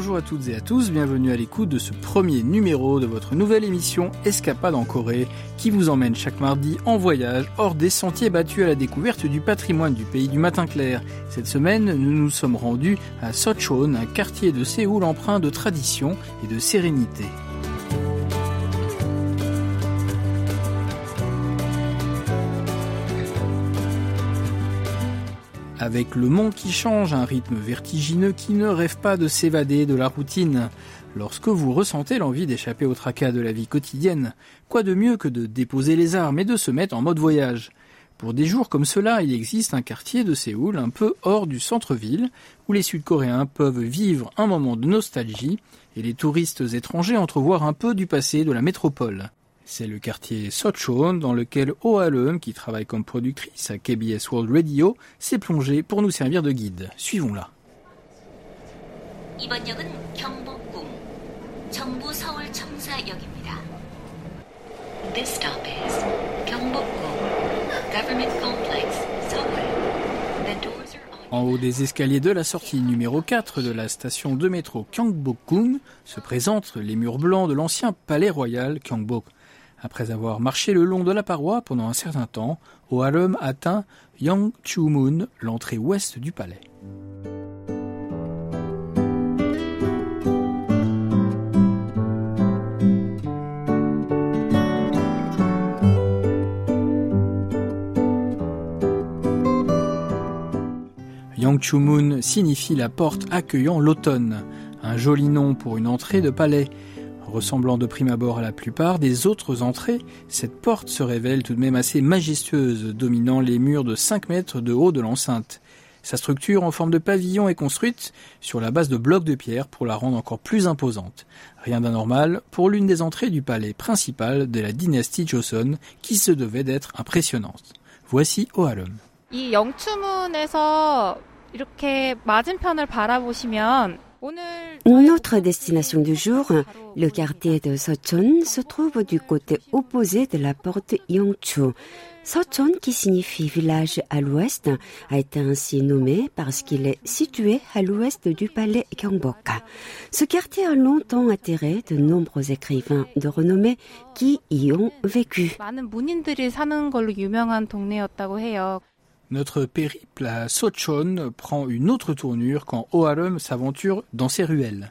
Bonjour à toutes et à tous, bienvenue à l'écoute de ce premier numéro de votre nouvelle émission Escapade en Corée qui vous emmène chaque mardi en voyage hors des sentiers battus à la découverte du patrimoine du pays du matin clair. Cette semaine, nous nous sommes rendus à Sochon, un quartier de Séoul empreint de tradition et de sérénité. Avec le monde qui change, un rythme vertigineux qui ne rêve pas de s'évader de la routine. Lorsque vous ressentez l'envie d'échapper au tracas de la vie quotidienne, quoi de mieux que de déposer les armes et de se mettre en mode voyage? Pour des jours comme cela, il existe un quartier de Séoul un peu hors du centre-ville où les Sud-Coréens peuvent vivre un moment de nostalgie et les touristes étrangers entrevoir un peu du passé de la métropole. C'est le quartier Sochon dans lequel Oh qui travaille comme productrice à KBS World Radio, s'est plongée pour nous servir de guide. Suivons-la. En haut des escaliers de la sortie numéro 4 de la station de métro Gyeongbokgung se présentent les murs blancs de l'ancien palais royal Gyeongbok. Après avoir marché le long de la paroi pendant un certain temps, Ohalum atteint Yangchumun, l'entrée ouest du palais. Yangchumun signifie la porte accueillant l'automne, un joli nom pour une entrée de palais Ressemblant de prime abord à la plupart des autres entrées, cette porte se révèle tout de même assez majestueuse, dominant les murs de 5 mètres de haut de l'enceinte. Sa structure en forme de pavillon est construite sur la base de blocs de pierre pour la rendre encore plus imposante. Rien d'anormal pour l'une des entrées du palais principal de la dynastie Joseon qui se devait d'être impressionnante. Voici Ohalum. Notre destination du jour, le quartier de Sochon, se trouve du côté opposé de la porte Yongchu. Sochon, qui signifie village à l'ouest, a été ainsi nommé parce qu'il est situé à l'ouest du palais Gyeongbok. Ce quartier a longtemps attiré de nombreux écrivains de renommée qui y ont vécu. Notre périple à Sochon prend une autre tournure quand Oharum s'aventure dans ses ruelles.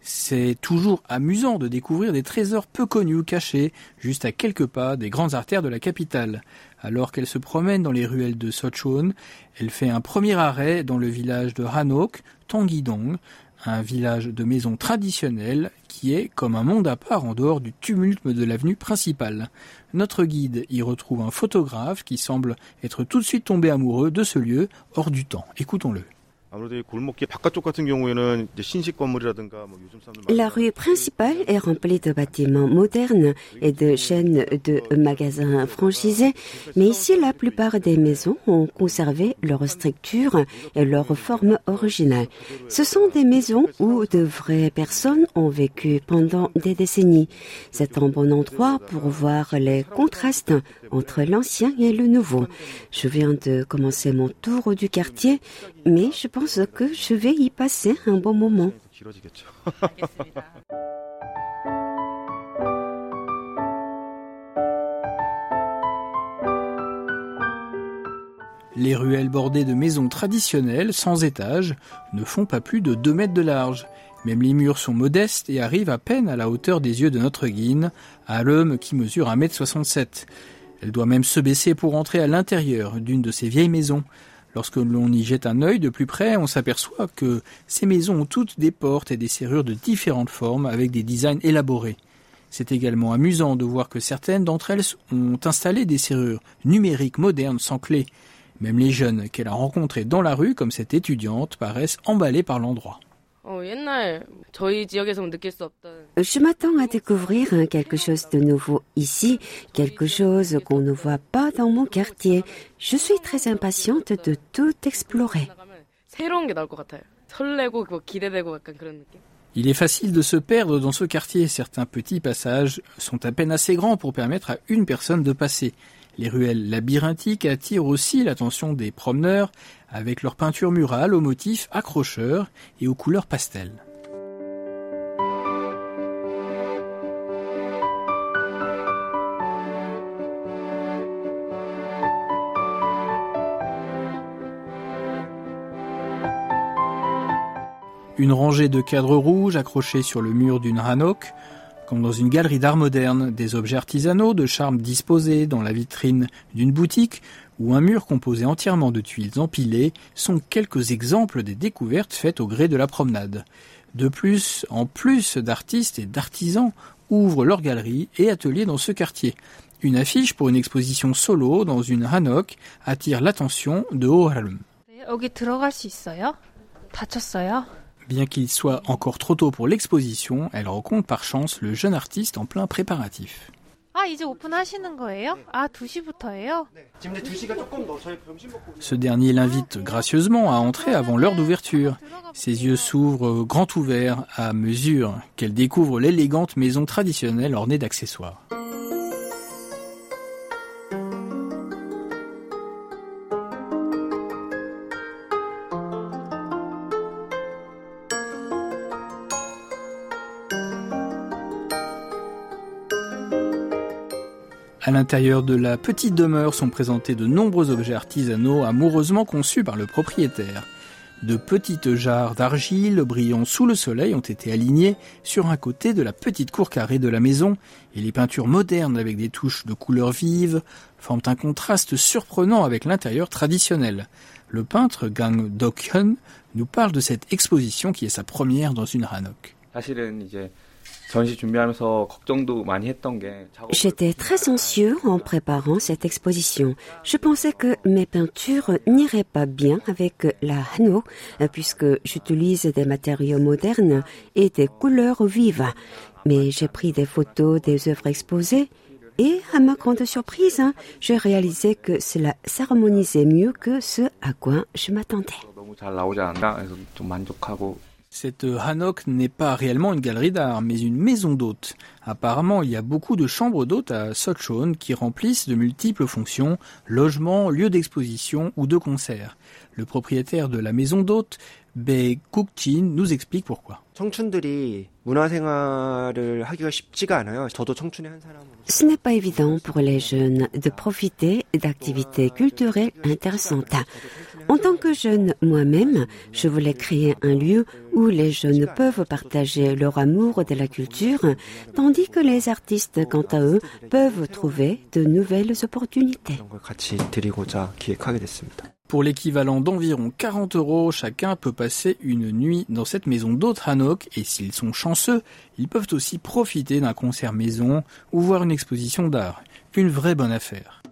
C'est toujours amusant de découvrir des trésors peu connus cachés, juste à quelques pas des grandes artères de la capitale. Alors qu'elle se promène dans les ruelles de Sochon, elle fait un premier arrêt dans le village de Hanok, Tongidong, un village de maisons traditionnelles qui est comme un monde à part en dehors du tumulte de l'avenue principale. Notre guide y retrouve un photographe qui semble être tout de suite tombé amoureux de ce lieu hors du temps. Écoutons-le. La rue principale est remplie de bâtiments modernes et de chaînes de magasins franchisés, mais ici la plupart des maisons ont conservé leur structure et leur forme originale. Ce sont des maisons où de vraies personnes ont vécu pendant des décennies. C'est un bon endroit pour voir les contrastes entre l'ancien et le nouveau. Je viens de commencer mon tour du quartier, mais je pense que je vais y passer un bon moment. Les ruelles bordées de maisons traditionnelles, sans étage, ne font pas plus de 2 mètres de large. Même les murs sont modestes et arrivent à peine à la hauteur des yeux de notre guine, à l'homme qui mesure 1 mètre 67. Elle doit même se baisser pour entrer à l'intérieur d'une de ces vieilles maisons. Lorsque l'on y jette un œil de plus près, on s'aperçoit que ces maisons ont toutes des portes et des serrures de différentes formes avec des designs élaborés. C'est également amusant de voir que certaines d'entre elles ont installé des serrures numériques modernes sans clé. Même les jeunes qu'elle a rencontrés dans la rue, comme cette étudiante, paraissent emballés par l'endroit. Je m'attends à découvrir quelque chose de nouveau ici, quelque chose qu'on ne voit pas dans mon quartier. Je suis très impatiente de tout explorer. Il est facile de se perdre dans ce quartier. Certains petits passages sont à peine assez grands pour permettre à une personne de passer. Les ruelles labyrinthiques attirent aussi l'attention des promeneurs avec leurs peintures murales aux motifs accrocheurs et aux couleurs pastel. Une rangée de cadres rouges accrochés sur le mur d'une hanok, comme dans une galerie d'art moderne, des objets artisanaux de charme disposés dans la vitrine d'une boutique ou un mur composé entièrement de tuiles empilées sont quelques exemples des découvertes faites au gré de la promenade. De plus, en plus d'artistes et d'artisans ouvrent leurs galeries et ateliers dans ce quartier. Une affiche pour une exposition solo dans une hanok attire l'attention de Oharm. Bien qu'il soit encore trop tôt pour l'exposition, elle rencontre par chance le jeune artiste en plein préparatif. Ce dernier l'invite gracieusement à entrer avant l'heure d'ouverture. Ses yeux s'ouvrent grand ouverts à mesure qu'elle découvre l'élégante maison traditionnelle ornée d'accessoires. À l'intérieur de la petite demeure sont présentés de nombreux objets artisanaux amoureusement conçus par le propriétaire. De petites jarres d'argile brillant sous le soleil ont été alignées sur un côté de la petite cour carrée de la maison et les peintures modernes avec des touches de couleurs vives forment un contraste surprenant avec l'intérieur traditionnel. Le peintre Gang Dok-hyun nous parle de cette exposition qui est sa première dans une hanok. J'étais très anxieux en préparant cette exposition. Je pensais que mes peintures n'iraient pas bien avec la Hano, puisque j'utilise des matériaux modernes et des couleurs vives. Mais j'ai pris des photos des œuvres exposées et à ma grande surprise, j'ai réalisé que cela s'harmonisait mieux que ce à quoi je m'attendais. Cette Hanok n'est pas réellement une galerie d'art, mais une maison d'hôtes. Apparemment, il y a beaucoup de chambres d'hôtes à Sochon qui remplissent de multiples fonctions, logement, lieu d'exposition ou de concert. Le propriétaire de la maison d'hôtes, Bae Kuk-jin, nous explique pourquoi. Ce n'est pas évident pour les jeunes de profiter d'activités culturelles intéressantes. En tant que jeune moi-même, je voulais créer un lieu où les jeunes peuvent partager leur amour de la culture, tandis que les artistes, quant à eux, peuvent trouver de nouvelles opportunités. Pour l'équivalent d'environ 40 euros, chacun peut passer une nuit dans cette maison d'autres Hanok et s'ils sont chanceux, ils peuvent aussi profiter d'un concert maison ou voir une exposition d'art. Une vraie bonne affaire.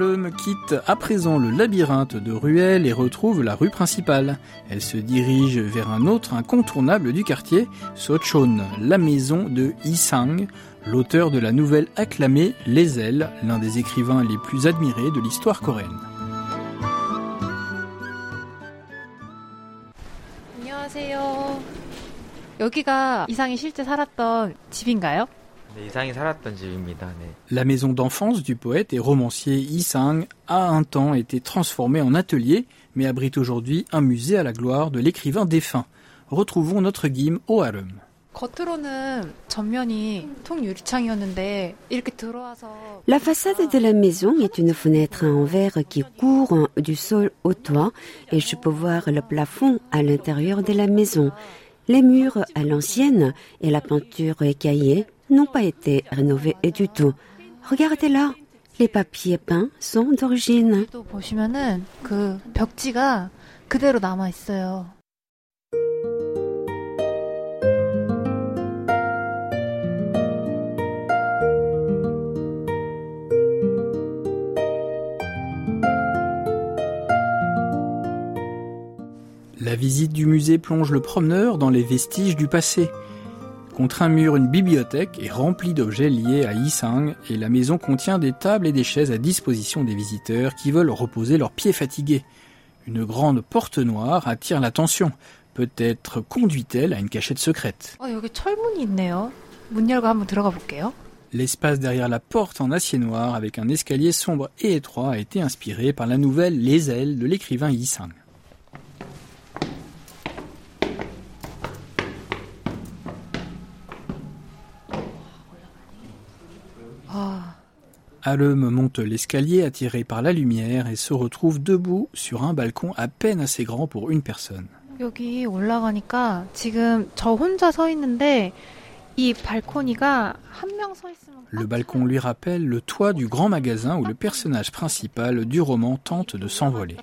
Alum quitte à présent le labyrinthe de ruelles et retrouve la rue principale. Elle se dirige vers un autre incontournable du quartier, Sochon, la maison de Isang, l'auteur de la nouvelle acclamée Les Ailes, l'un des écrivains les plus admirés de l'histoire coréenne. 여기가 이상이 실제 살았던 집인가요? La maison d'enfance du poète et romancier Yi Sang a un temps été transformée en atelier, mais abrite aujourd'hui un musée à la gloire de l'écrivain défunt. Retrouvons notre Guim au harem. La façade de la maison est une fenêtre en verre qui court du sol au toit et je peux voir le plafond à l'intérieur de la maison. Les murs à l'ancienne et la peinture écaillée n'ont pas été rénovés du tout. Regardez là, les papiers peints sont d'origine. La visite du musée plonge le promeneur dans les vestiges du passé. Contre un mur, une bibliothèque est remplie d'objets liés à Yisang et la maison contient des tables et des chaises à disposition des visiteurs qui veulent reposer leurs pieds fatigués. Une grande porte noire attire l'attention. Peut-être conduit-elle à une cachette secrète. L'espace derrière la porte en acier noir avec un escalier sombre et étroit a été inspiré par la nouvelle Les ailes de l'écrivain Yi Sang. Alem monte l'escalier attiré par la lumière et se retrouve debout sur un balcon à peine assez grand pour une personne. 여기 올라가니까 지금 저 혼자 서 있는데 이 발코니가 한 명 서 있으면 Le balcon lui rappelle le toit du grand magasin où le personnage principal du roman tente de s'envoler.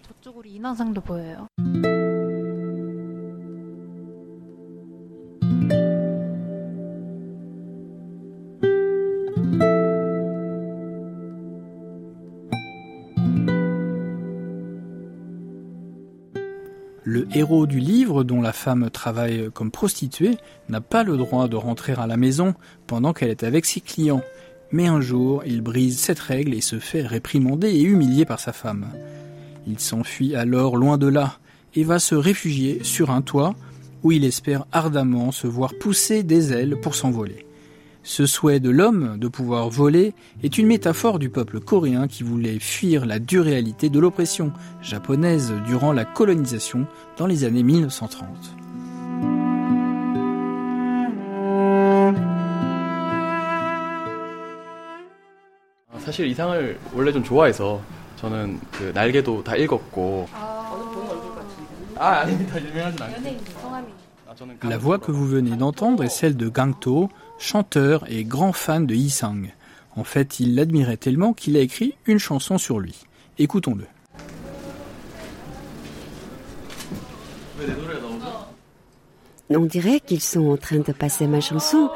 Le héros du livre, dont la femme travaille comme prostituée, n'a pas le droit de rentrer à la maison pendant qu'elle est avec ses clients. Mais un jour, il brise cette règle et se fait réprimander et humilier par sa femme. Il s'enfuit alors loin de là et va se réfugier sur un toit où il espère ardemment se voir pousser des ailes pour s'envoler. Ce souhait de l'homme de pouvoir voler est une métaphore du peuple coréen qui voulait fuir la dure réalité de l'oppression japonaise durant la colonisation dans les années 1930. La voix que vous venez d'entendre est celle de Gangto, chanteur et grand fan de Yi Sang. En fait, il l'admirait tellement qu'il a écrit une chanson sur lui. Écoutons-le. On dirait qu'ils sont en train de passer ma chanson.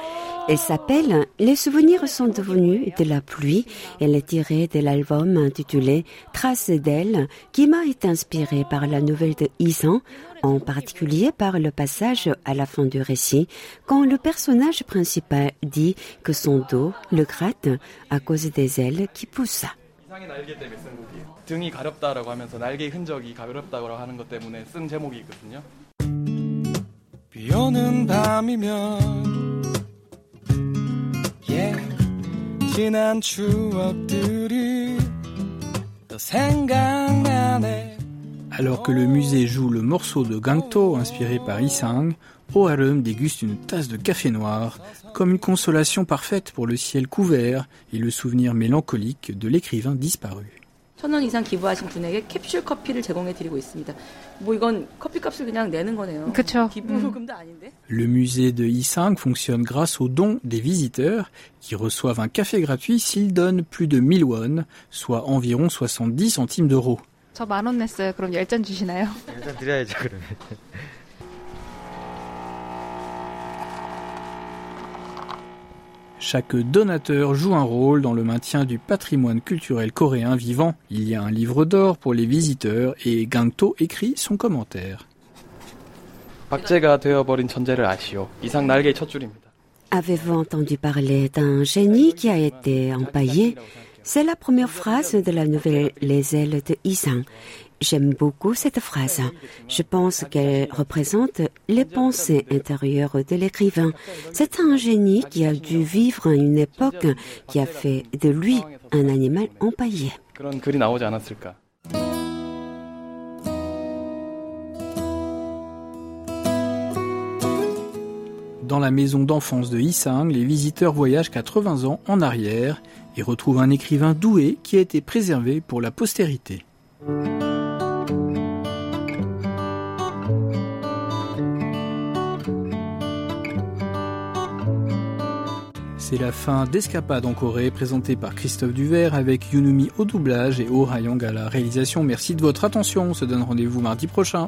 Elle s'appelle Les souvenirs sont devenus de la pluie. Elle est tirée de l'album intitulé Traces d'elle, qui m'a été inspiré par la nouvelle de Isan, en particulier par le passage à la fin du récit, quand le personnage principal dit que son dos le gratte à cause des ailes qui poussent. yeah, 지난 추억들이 또 생각나네 Alors que le musée joue le morceau de Gangto inspiré par Isang, Oharum déguste une tasse de café noir, comme une consolation parfaite pour le ciel couvert et le souvenir mélancolique de l'écrivain disparu. 천 원 이상 기부하신 분에게 캡슐 커피를 제공해 드리고 있습니다. 뭐 이건 커피값을 그냥 내는 거네요. 그쵸. 기부금도 아닌데. Le musée de Isang fonctionne grâce aux dons des visiteurs qui reçoivent un café gratuit s'ils donnent plus de 1000 won, soit environ 70 centimes d'euros. 저 만 원 냈어요. 그럼 열 잔 주시나요? 일단 드려야죠 그러면. Chaque donateur joue un rôle dans le maintien du patrimoine culturel coréen vivant. Il y a un livre d'or pour les visiteurs et Gangto écrit son commentaire. Avez-vous entendu parler d'un génie qui a été empaillé? C'est la première phrase de la nouvelle Les ailes de Isang. J'aime beaucoup cette phrase. Je pense qu'elle représente les pensées intérieures de l'écrivain. C'est un génie qui a dû vivre une époque qui a fait de lui un animal empaillé. Dans la maison d'enfance de Isang, les visiteurs voyagent 80 ans en arrière et retrouvent un écrivain doué qui a été préservé pour la postérité. C'est la fin d'Escapade en Corée, présentée par Christophe Duvert avec Yunumi au doublage et Oh Hayong à la réalisation. Merci de votre attention. On se donne rendez-vous mardi prochain.